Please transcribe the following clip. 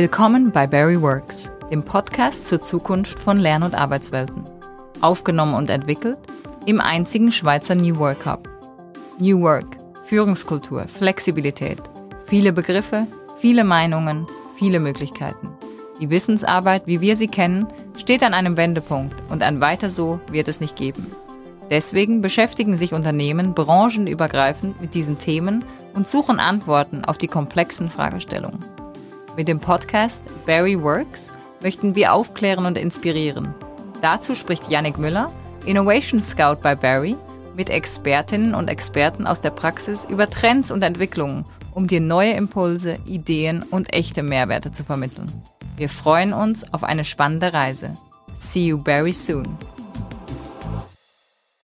Willkommen bei Barry Works, dem Podcast zur Zukunft von Lern- und Arbeitswelten. Aufgenommen und entwickelt im einzigen Schweizer New Work Hub. New Work, Führungskultur, Flexibilität, viele Begriffe, viele Meinungen, viele Möglichkeiten. Die Wissensarbeit, wie wir sie kennen, steht an einem Wendepunkt und ein weiter so wird es nicht geben. Deswegen beschäftigen sich Unternehmen branchenübergreifend mit diesen Themen und suchen Antworten auf die komplexen Fragestellungen. Mit dem Podcast Barry Works möchten wir aufklären und inspirieren. Dazu spricht Yannick Müller, Innovation Scout bei Barry, mit Expertinnen und Experten aus der Praxis über Trends und Entwicklungen, um dir neue Impulse, Ideen und echte Mehrwerte zu vermitteln. Wir freuen uns auf eine spannende Reise. See you very soon.